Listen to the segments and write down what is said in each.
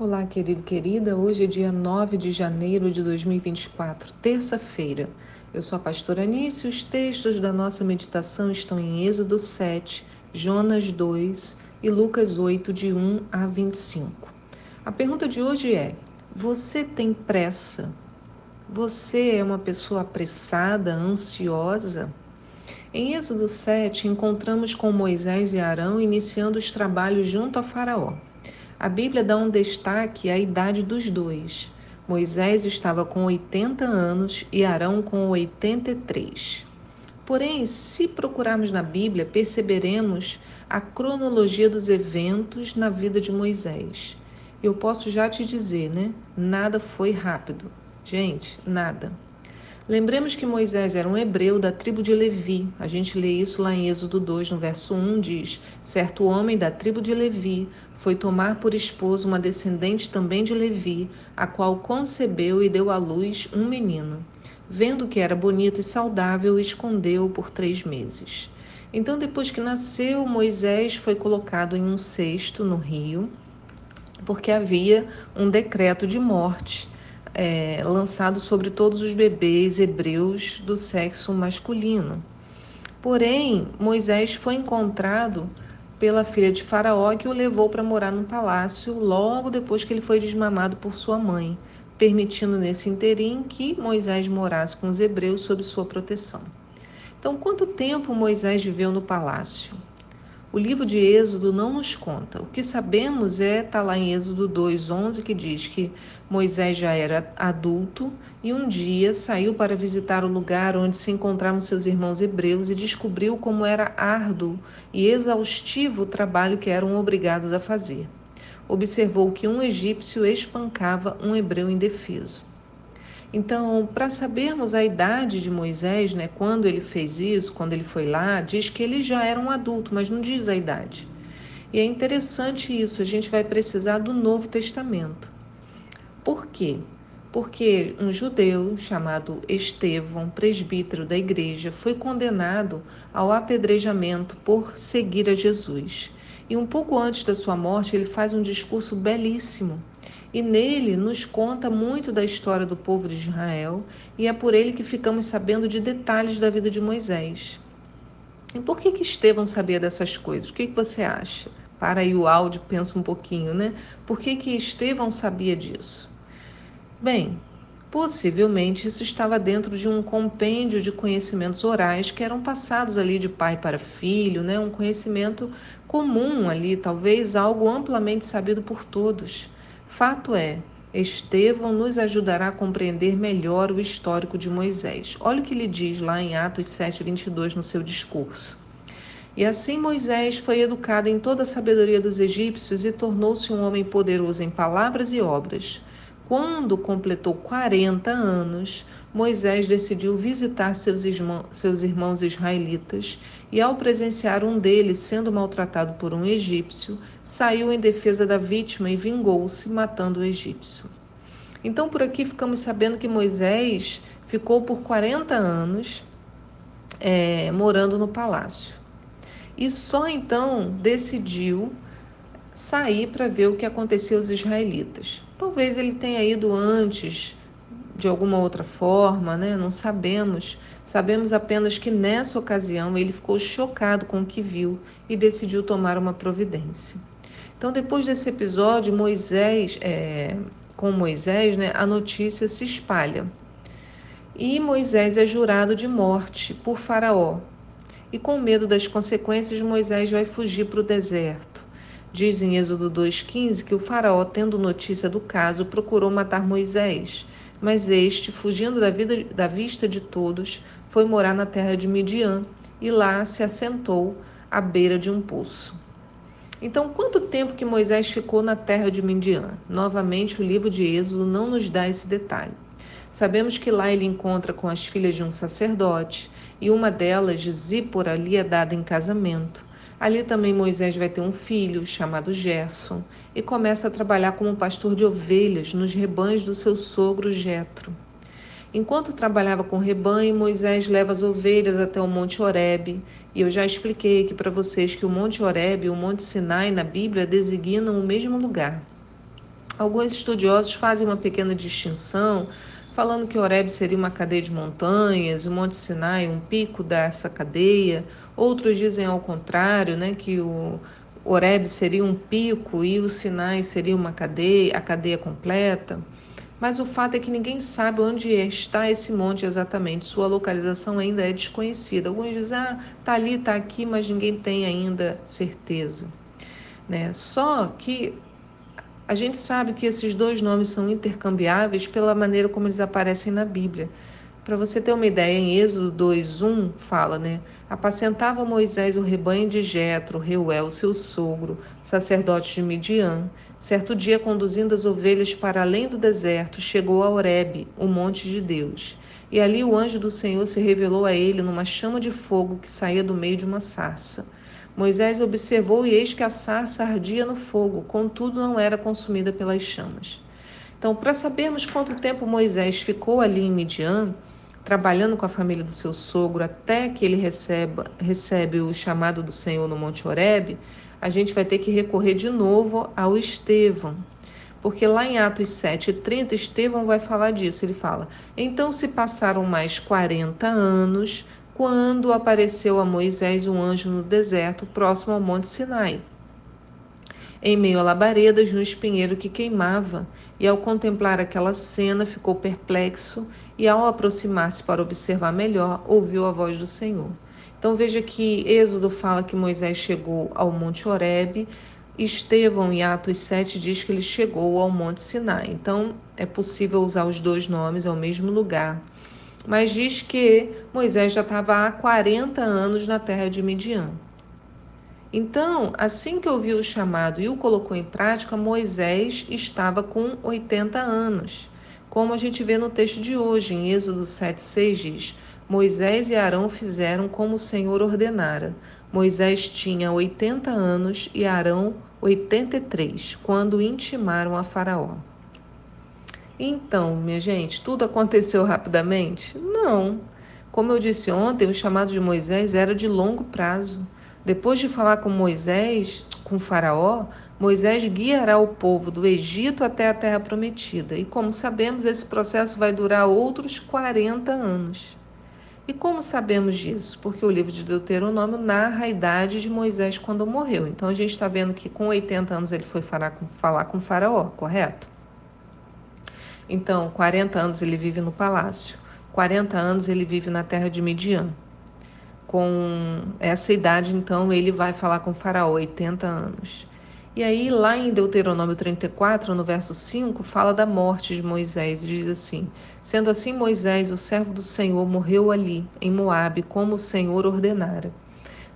Olá, querido querida. Hoje é dia 9 de janeiro de 2024, terça-feira. Eu sou a pastora Anice os textos da nossa meditação estão em Êxodo 7, Jonas 2 e Lucas 8, de 1 a 25. A pergunta de hoje é: Você tem pressa? Você é uma pessoa apressada, ansiosa? Em Êxodo 7, encontramos com Moisés e Arão iniciando os trabalhos junto a Faraó. A Bíblia dá um destaque à idade dos dois. Moisés estava com 80 anos e Arão com 83. Porém, se procurarmos na Bíblia, perceberemos a cronologia dos eventos na vida de Moisés. Eu posso já te dizer, né? Nada foi rápido. Gente, nada. Lembremos que Moisés era um hebreu da tribo de Levi. A gente lê isso lá em Êxodo 2, no verso 1, diz: Certo homem da tribo de Levi foi tomar por esposo uma descendente também de Levi, a qual concebeu e deu à luz um menino. Vendo que era bonito e saudável, escondeu-o por três meses. Então, depois que nasceu, Moisés foi colocado em um cesto no rio, porque havia um decreto de morte é, lançado sobre todos os bebês hebreus do sexo masculino. Porém, Moisés foi encontrado pela filha de Faraó que o levou para morar no palácio logo depois que ele foi desmamado por sua mãe, permitindo nesse interim que Moisés morasse com os hebreus sob sua proteção. Então, quanto tempo Moisés viveu no palácio? O livro de Êxodo não nos conta. O que sabemos é, está lá em Êxodo 2,11, que diz que Moisés já era adulto e um dia saiu para visitar o lugar onde se encontravam seus irmãos hebreus e descobriu como era árduo e exaustivo o trabalho que eram obrigados a fazer. Observou que um egípcio espancava um hebreu indefeso. Então, para sabermos a idade de Moisés, né, quando ele fez isso, quando ele foi lá, diz que ele já era um adulto, mas não diz a idade. E é interessante isso, a gente vai precisar do Novo Testamento. Por quê? Porque um judeu chamado Estevão, presbítero da igreja, foi condenado ao apedrejamento por seguir a Jesus. E um pouco antes da sua morte, ele faz um discurso belíssimo e nele nos conta muito da história do povo de Israel e é por ele que ficamos sabendo de detalhes da vida de Moisés. E por que que Estevão sabia dessas coisas? O que, que você acha? Para aí o áudio, pensa um pouquinho, né? Por que que Estevão sabia disso? Bem, Possivelmente isso estava dentro de um compêndio de conhecimentos orais que eram passados ali de pai para filho, né? um conhecimento comum ali, talvez algo amplamente sabido por todos. Fato é, Estevão nos ajudará a compreender melhor o histórico de Moisés. Olha o que ele diz lá em Atos 7:22 no seu discurso. E assim Moisés foi educado em toda a sabedoria dos egípcios e tornou-se um homem poderoso em palavras e obras. Quando completou 40 anos, Moisés decidiu visitar seus, irmãos, seus irmãos israelitas e, ao presenciar um deles sendo maltratado por um egípcio, saiu em defesa da vítima e vingou-se, matando o egípcio. Então, por aqui ficamos sabendo que Moisés ficou por 40 anos é, morando no palácio. E só então decidiu sair para ver o que acontecia aos israelitas. Talvez ele tenha ido antes de alguma outra forma, né? Não sabemos. Sabemos apenas que nessa ocasião ele ficou chocado com o que viu e decidiu tomar uma providência. Então, depois desse episódio, Moisés, é, com Moisés, né, a notícia se espalha. E Moisés é jurado de morte por Faraó. E com medo das consequências, Moisés vai fugir para o deserto. Diz em Êxodo 2,15 que o faraó, tendo notícia do caso, procurou matar Moisés, mas este, fugindo da, vida, da vista de todos, foi morar na terra de Midian e lá se assentou à beira de um poço. Então, quanto tempo que Moisés ficou na terra de Midian? Novamente, o livro de Êxodo não nos dá esse detalhe. Sabemos que lá ele encontra com as filhas de um sacerdote e uma delas, Zípora, lhe é dada em casamento. Ali também Moisés vai ter um filho chamado Gerson e começa a trabalhar como pastor de ovelhas nos rebanhos do seu sogro Jetro. Enquanto trabalhava com rebanho, Moisés leva as ovelhas até o Monte Horebe, e eu já expliquei aqui para vocês que o Monte Horebe e o Monte Sinai na Bíblia designam o mesmo lugar. Alguns estudiosos fazem uma pequena distinção, falando que Horeb seria uma cadeia de montanhas, o Monte Sinai um pico dessa cadeia. Outros dizem ao contrário, né, que o Horeb seria um pico e o Sinai seria uma cadeia, a cadeia completa. Mas o fato é que ninguém sabe onde está esse monte exatamente. Sua localização ainda é desconhecida. Alguns dizem, ah, tá ali, tá aqui, mas ninguém tem ainda certeza. Né? Só que a gente sabe que esses dois nomes são intercambiáveis pela maneira como eles aparecem na Bíblia. Para você ter uma ideia, em Êxodo 2:1 fala, né? Apacentava Moisés o rebanho de Jetro, Reuel, seu sogro, sacerdote de Midian. Certo dia, conduzindo as ovelhas para além do deserto, chegou a Horebe, o monte de Deus. E ali o anjo do Senhor se revelou a ele numa chama de fogo que saía do meio de uma sarça. Moisés observou e eis que a sarça ardia no fogo, contudo não era consumida pelas chamas. Então, para sabermos quanto tempo Moisés ficou ali em Midian, trabalhando com a família do seu sogro até que ele receba, recebe o chamado do Senhor no Monte Horebe, a gente vai ter que recorrer de novo ao Estevão. Porque lá em Atos 7:30 Estevão vai falar disso. Ele fala: Então se passaram mais 40 anos quando apareceu a Moisés um anjo no deserto, próximo ao Monte Sinai. Em meio a labaredas, no espinheiro que queimava, e ao contemplar aquela cena ficou perplexo e, ao aproximar-se para observar melhor, ouviu a voz do Senhor. Então veja que Êxodo fala que Moisés chegou ao Monte Horebe, Estevão, em Atos 7, diz que ele chegou ao Monte Sinai. Então é possível usar os dois nomes ao mesmo lugar mas diz que Moisés já estava há 40 anos na terra de Midian. Então, assim que ouviu o chamado e o colocou em prática, Moisés estava com 80 anos. Como a gente vê no texto de hoje, em Êxodo 7,6 diz: Moisés e Arão fizeram como o Senhor ordenara. Moisés tinha 80 anos e Arão 83, quando intimaram a Faraó. Então, minha gente, tudo aconteceu rapidamente? Não. Como eu disse ontem, o chamado de Moisés era de longo prazo. Depois de falar com Moisés, com Faraó, Moisés guiará o povo do Egito até a terra prometida. E como sabemos, esse processo vai durar outros 40 anos. E como sabemos disso? Porque o livro de Deuteronômio narra a idade de Moisés quando morreu. Então a gente está vendo que com 80 anos ele foi falar com, falar com Faraó, correto? Então, 40 anos ele vive no palácio, 40 anos ele vive na terra de Midian. Com essa idade, então, ele vai falar com Faraó, 80 anos. E aí, lá em Deuteronômio 34, no verso 5, fala da morte de Moisés e diz assim: Sendo assim, Moisés, o servo do Senhor, morreu ali, em Moabe, como o Senhor ordenara.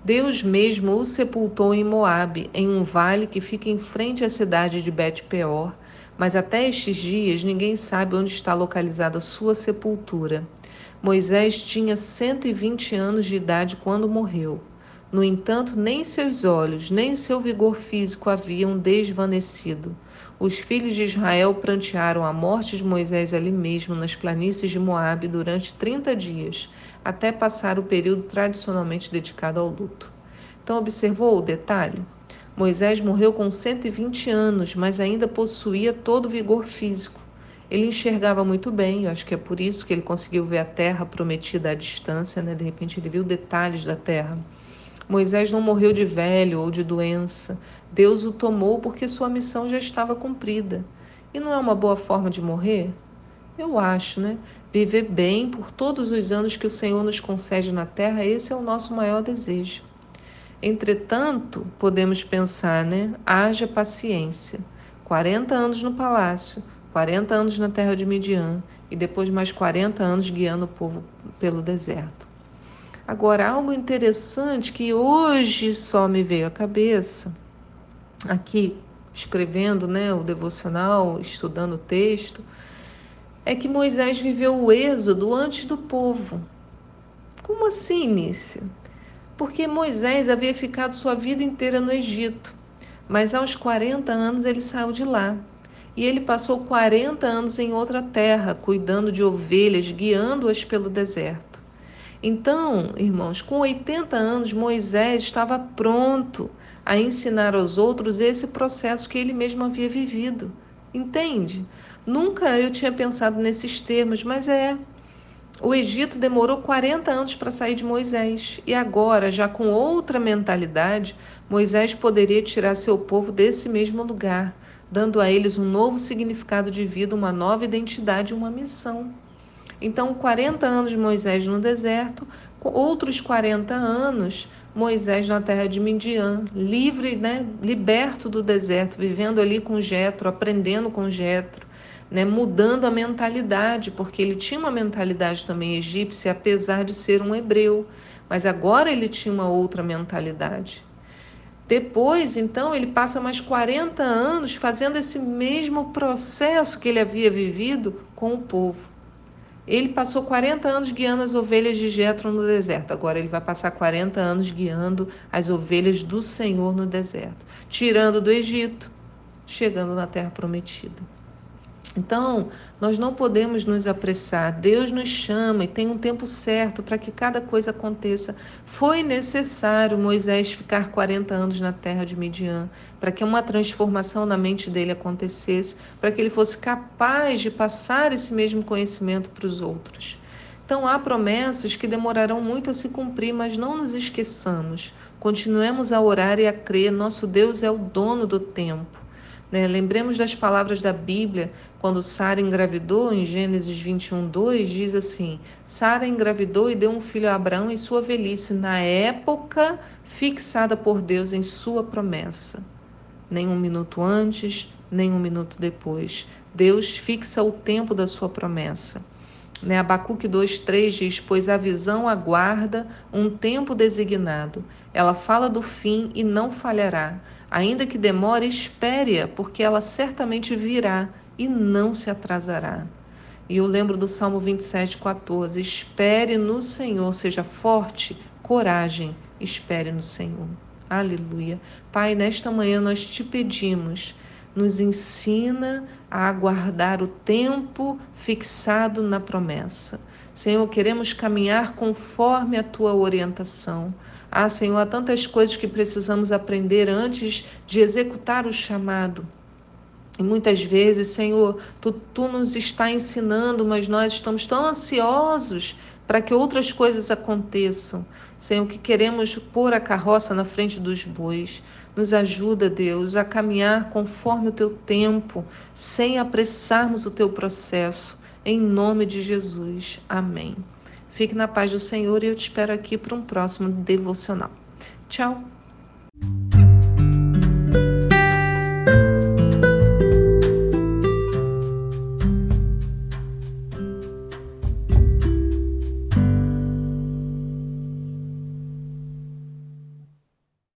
Deus mesmo o sepultou em Moabe, em um vale que fica em frente à cidade de Bet-peor, mas até estes dias ninguém sabe onde está localizada sua sepultura. Moisés tinha 120 anos de idade quando morreu. No entanto, nem seus olhos, nem seu vigor físico haviam desvanecido. Os filhos de Israel prantearam a morte de Moisés ali mesmo, nas planícies de Moabe, durante 30 dias, até passar o período tradicionalmente dedicado ao luto. Então, observou o detalhe? Moisés morreu com 120 anos, mas ainda possuía todo o vigor físico. Ele enxergava muito bem, eu acho que é por isso que ele conseguiu ver a terra prometida à distância, né? De repente ele viu detalhes da terra. Moisés não morreu de velho ou de doença. Deus o tomou porque sua missão já estava cumprida. E não é uma boa forma de morrer? Eu acho, né? Viver bem por todos os anos que o Senhor nos concede na terra, esse é o nosso maior desejo. Entretanto, podemos pensar, né? Haja paciência. 40 anos no palácio, 40 anos na terra de Midian e depois mais 40 anos guiando o povo pelo deserto. Agora, algo interessante que hoje só me veio à cabeça, aqui escrevendo né, o devocional, estudando o texto, é que Moisés viveu o êxodo antes do povo. Como assim, Nícia? Porque Moisés havia ficado sua vida inteira no Egito, mas aos 40 anos ele saiu de lá. E ele passou 40 anos em outra terra, cuidando de ovelhas, guiando-as pelo deserto. Então, irmãos, com 80 anos, Moisés estava pronto a ensinar aos outros esse processo que ele mesmo havia vivido. Entende? Nunca eu tinha pensado nesses termos, mas é. O Egito demorou 40 anos para sair de Moisés e agora, já com outra mentalidade, Moisés poderia tirar seu povo desse mesmo lugar, dando a eles um novo significado de vida, uma nova identidade, uma missão. Então, 40 anos de Moisés no deserto, outros 40 anos Moisés na terra de Midian, livre, né, liberto do deserto, vivendo ali com Jetro, aprendendo com Jetro, né, mudando a mentalidade, porque ele tinha uma mentalidade também egípcia, apesar de ser um hebreu, mas agora ele tinha uma outra mentalidade. Depois, então, ele passa mais 40 anos fazendo esse mesmo processo que ele havia vivido com o povo. Ele passou 40 anos guiando as ovelhas de Jetro no deserto. Agora ele vai passar 40 anos guiando as ovelhas do Senhor no deserto, tirando do Egito, chegando na terra prometida. Então, nós não podemos nos apressar. Deus nos chama e tem um tempo certo para que cada coisa aconteça. Foi necessário Moisés ficar 40 anos na terra de Midian para que uma transformação na mente dele acontecesse, para que ele fosse capaz de passar esse mesmo conhecimento para os outros. Então, há promessas que demorarão muito a se cumprir, mas não nos esqueçamos. Continuemos a orar e a crer. Nosso Deus é o dono do tempo. Né? Lembremos das palavras da Bíblia, quando Sara engravidou, em Gênesis 21, 2, diz assim: Sara engravidou e deu um filho a Abraão em sua velhice, na época fixada por Deus em sua promessa. Nem um minuto antes, nem um minuto depois. Deus fixa o tempo da sua promessa. Né? Abacuque 2,3 diz: Pois a visão aguarda um tempo designado. Ela fala do fim e não falhará. Ainda que demore, espere-a, porque ela certamente virá e não se atrasará. E eu lembro do Salmo 27, 14: Espere no Senhor, seja forte, coragem, espere no Senhor. Aleluia. Pai, nesta manhã nós te pedimos, nos ensina a aguardar o tempo fixado na promessa. Senhor, queremos caminhar conforme a tua orientação. Ah, Senhor, há tantas coisas que precisamos aprender antes de executar o chamado. E muitas vezes, Senhor, tu, tu nos está ensinando, mas nós estamos tão ansiosos para que outras coisas aconteçam. Senhor, que queremos pôr a carroça na frente dos bois. Nos ajuda, Deus, a caminhar conforme o teu tempo, sem apressarmos o teu processo. Em nome de Jesus. Amém. Fique na paz do Senhor e eu te espero aqui para um próximo devocional. Tchau!